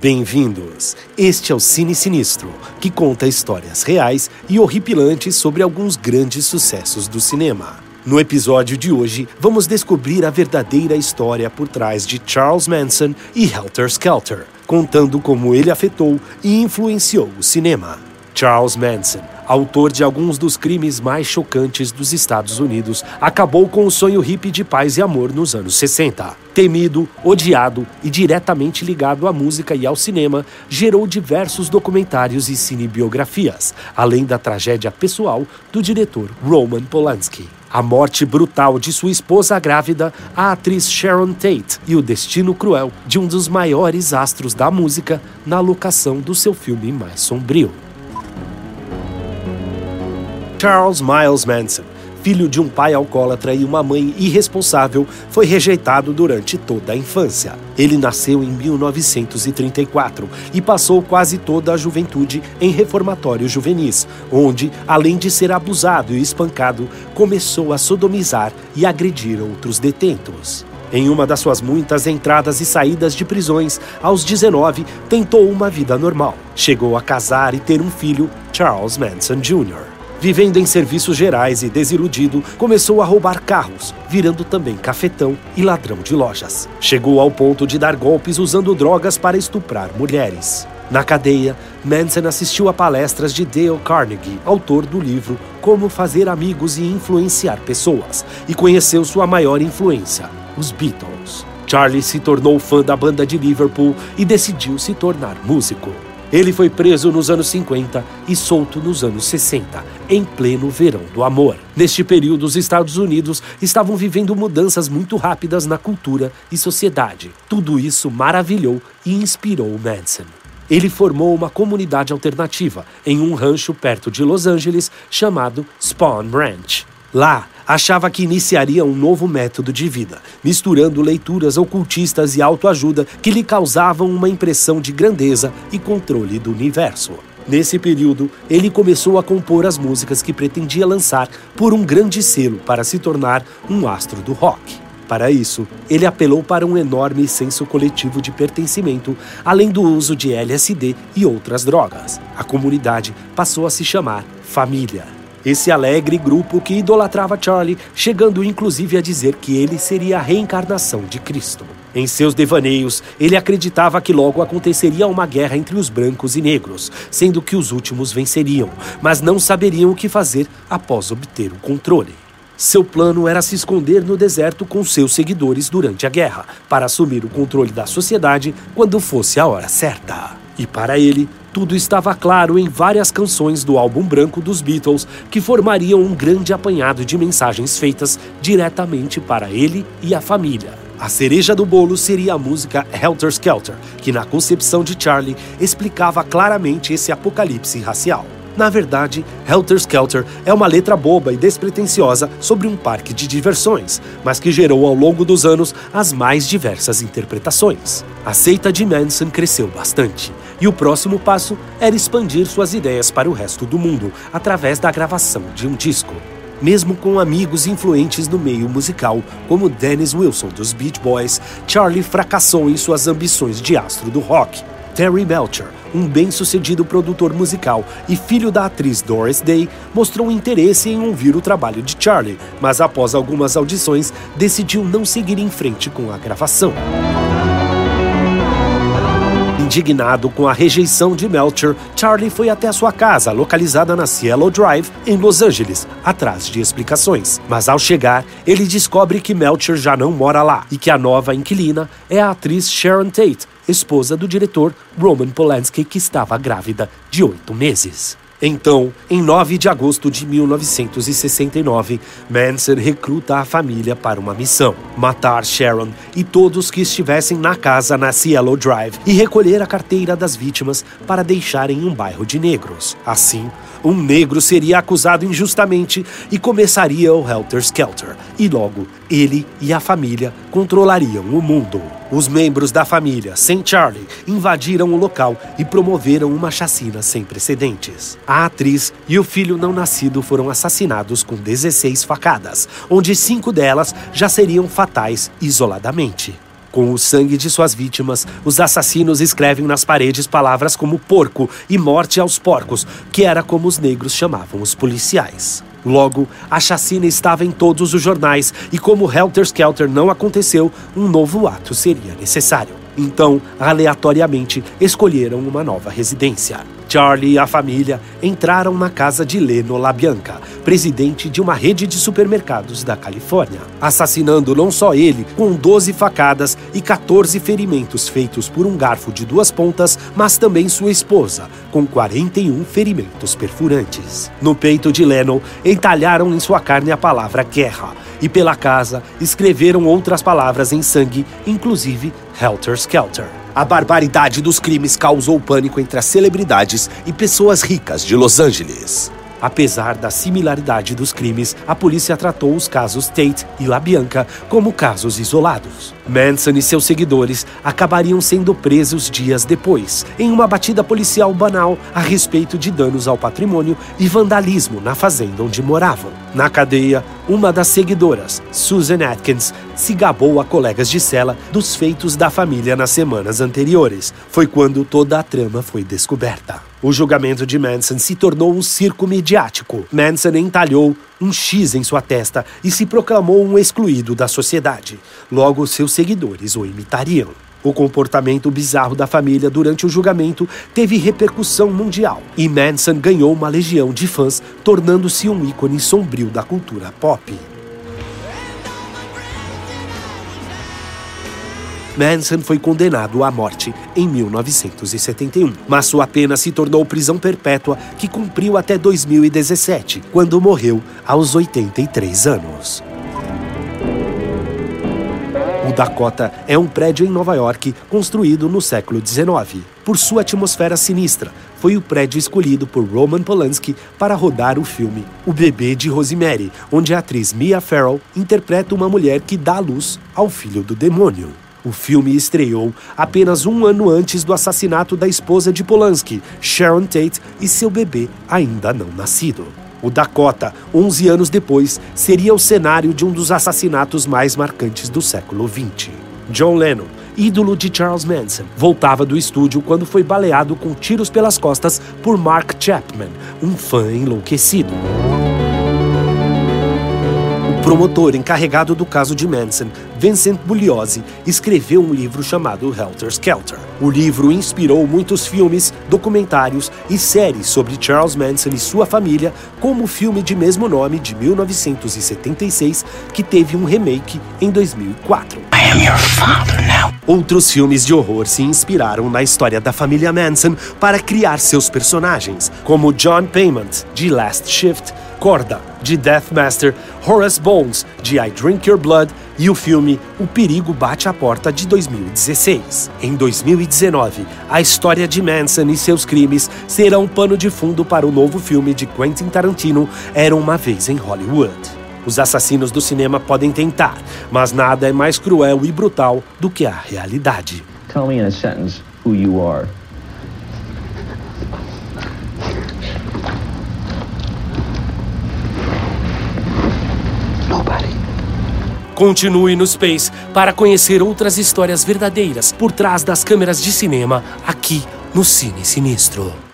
Bem-vindos! Este é o Cine Sinistro, que conta histórias reais e horripilantes sobre alguns grandes sucessos do cinema. No episódio de hoje, vamos descobrir a verdadeira história por trás de Charles Manson e Helter Skelter, contando como ele afetou e influenciou o cinema. Charles Manson, autor de alguns dos crimes mais chocantes dos Estados Unidos, acabou com o sonho hippie de paz e amor nos anos 60. Temido, odiado e diretamente ligado à música e ao cinema, gerou diversos documentários e cinebiografias, além da tragédia pessoal do diretor Roman Polanski. A morte brutal de sua esposa grávida, a atriz Sharon Tate, e o destino cruel de um dos maiores astros da música na locação do seu filme mais sombrio. Charles Miles Manson, filho de um pai alcoólatra e uma mãe irresponsável, foi rejeitado durante toda a infância. Ele nasceu em 1934 e passou quase toda a juventude em reformatórios juvenis, onde, além de ser abusado e espancado, começou a sodomizar e agredir outros detentos. Em uma das suas muitas entradas e saídas de prisões, aos 19, tentou uma vida normal. Chegou a casar e ter um filho, Charles Manson Jr. Vivendo em serviços gerais e desiludido, começou a roubar carros, virando também cafetão e ladrão de lojas. Chegou ao ponto de dar golpes usando drogas para estuprar mulheres. Na cadeia, Manson assistiu a palestras de Dale Carnegie, autor do livro Como Fazer Amigos e Influenciar Pessoas, e conheceu sua maior influência, os Beatles. Charlie se tornou fã da banda de Liverpool e decidiu se tornar músico. Ele foi preso nos anos 50 e solto nos anos 60, em pleno verão do amor. Neste período, os Estados Unidos estavam vivendo mudanças muito rápidas na cultura e sociedade. Tudo isso maravilhou e inspirou Manson. Ele formou uma comunidade alternativa em um rancho perto de Los Angeles chamado Spawn Ranch. Lá, achava que iniciaria um novo método de vida, misturando leituras ocultistas e autoajuda que lhe causavam uma impressão de grandeza e controle do universo. Nesse período, ele começou a compor as músicas que pretendia lançar por um grande selo para se tornar um astro do rock. Para isso, ele apelou para um enorme senso coletivo de pertencimento, além do uso de LSD e outras drogas. A comunidade passou a se chamar Família. Esse alegre grupo que idolatrava Charlie, chegando inclusive a dizer que ele seria a reencarnação de Cristo. Em seus devaneios, ele acreditava que logo aconteceria uma guerra entre os brancos e negros, sendo que os últimos venceriam, mas não saberiam o que fazer após obter o controle. Seu plano era se esconder no deserto com seus seguidores durante a guerra, para assumir o controle da sociedade quando fosse a hora certa. E para ele, tudo estava claro em várias canções do álbum branco dos Beatles que formariam um grande apanhado de mensagens feitas diretamente para ele e a família. A cereja do bolo seria a música Helter Skelter, que na concepção de Charlie explicava claramente esse apocalipse racial. Na verdade, Helter Skelter é uma letra boba e despretensiosa sobre um parque de diversões, mas que gerou ao longo dos anos as mais diversas interpretações. A seita de Manson cresceu bastante, e o próximo passo era expandir suas ideias para o resto do mundo através da gravação de um disco. Mesmo com amigos influentes no meio musical, como Dennis Wilson dos Beach Boys, Charlie fracassou em suas ambições de astro do rock. Terry Melcher, um bem-sucedido produtor musical e filho da atriz Doris Day, mostrou interesse em ouvir o trabalho de Charlie, mas após algumas audições decidiu não seguir em frente com a gravação. Indignado com a rejeição de Melcher, Charlie foi até sua casa, localizada na Cielo Drive, em Los Angeles, atrás de explicações. Mas ao chegar, ele descobre que Melcher já não mora lá e que a nova inquilina é a atriz Sharon Tate, esposa do diretor Roman Polanski, que estava grávida de oito meses. Então, em 9 de agosto de 1969, Manson recruta a família para uma missão: matar Sharon e todos que estivessem na casa na Cielo Drive e recolher a carteira das vítimas para deixar em um bairro de negros. Assim, um negro seria acusado injustamente e começaria o Helter Skelter, e logo ele e a família controlariam o mundo. Os membros da família, sem Charlie, invadiram o local e promoveram uma chacina sem precedentes. A atriz e o filho não nascido foram assassinados com 16 facadas, onde cinco delas já seriam fatais isoladamente. Com o sangue de suas vítimas, os assassinos escrevem nas paredes palavras como porco e morte aos porcos, que era como os negros chamavam os policiais. Logo, a chacina estava em todos os jornais e, como Helter Skelter não aconteceu, um novo ato seria necessário. Então, aleatoriamente, escolheram uma nova residência. Charlie e a família entraram na casa de Leno LaBianca, presidente de uma rede de supermercados da Califórnia, assassinando não só ele, com 12 facadas e 14 ferimentos feitos por um garfo de duas pontas, mas também sua esposa, com 41 ferimentos perfurantes. No peito de Leno, entalharam em sua carne a palavra guerra, e pela casa escreveram outras palavras em sangue, inclusive Helter Skelter. A barbaridade dos crimes causou pânico entre as celebridades e pessoas ricas de Los Angeles. Apesar da similaridade dos crimes, a polícia tratou os casos Tate e LaBianca como casos isolados. Manson e seus seguidores acabariam sendo presos dias depois, em uma batida policial banal a respeito de danos ao patrimônio e vandalismo na fazenda onde moravam. Na cadeia, uma das seguidoras, Susan Atkins, se gabou a colegas de cela dos feitos da família nas semanas anteriores. Foi quando toda a trama foi descoberta. O julgamento de Manson se tornou um circo midiático. Manson entalhou um X em sua testa e se proclamou um excluído da sociedade. Logo, seus seguidores o imitariam. O comportamento bizarro da família durante o julgamento teve repercussão mundial e Manson ganhou uma legião de fãs, tornando-se um ícone sombrio da cultura pop. Manson foi condenado à morte em 1971, mas sua pena se tornou prisão perpétua que cumpriu até 2017, quando morreu aos 83 anos. O Dakota é um prédio em Nova York construído no século XIX. Por sua atmosfera sinistra, foi o prédio escolhido por Roman Polanski para rodar o filme O Bebê de Rosemary, onde a atriz Mia Farrow interpreta uma mulher que dá luz ao filho do demônio. O filme estreou apenas um ano antes do assassinato da esposa de Polanski, Sharon Tate, e seu bebê ainda não nascido. O Dakota, 11 anos depois, seria o cenário de um dos assassinatos mais marcantes do século XX. John Lennon, ídolo de Charles Manson, voltava do estúdio quando foi baleado com tiros pelas costas por Mark Chapman, um fã enlouquecido promotor encarregado do caso de Manson, Vincent Bugliosi, escreveu um livro chamado Helter Skelter. O livro inspirou muitos filmes, documentários e séries sobre Charles Manson e sua família, como o filme de mesmo nome de 1976, que teve um remake em 2004. Outros filmes de horror se inspiraram na história da família Manson para criar seus personagens, como John Payment, de Last Shift, Corda, de Deathmaster, Horace Bones, de I Drink Your Blood e o filme O Perigo Bate à Porta de 2016. Em 2019, a história de Manson e seus crimes será um pano de fundo para o novo filme de Quentin Tarantino, Era uma Vez em Hollywood. Os assassinos do cinema podem tentar, mas nada é mais cruel e brutal do que a realidade. Tell me in a sentence who you are. Continue no Space para conhecer outras histórias verdadeiras por trás das câmeras de cinema aqui no Cine Sinistro.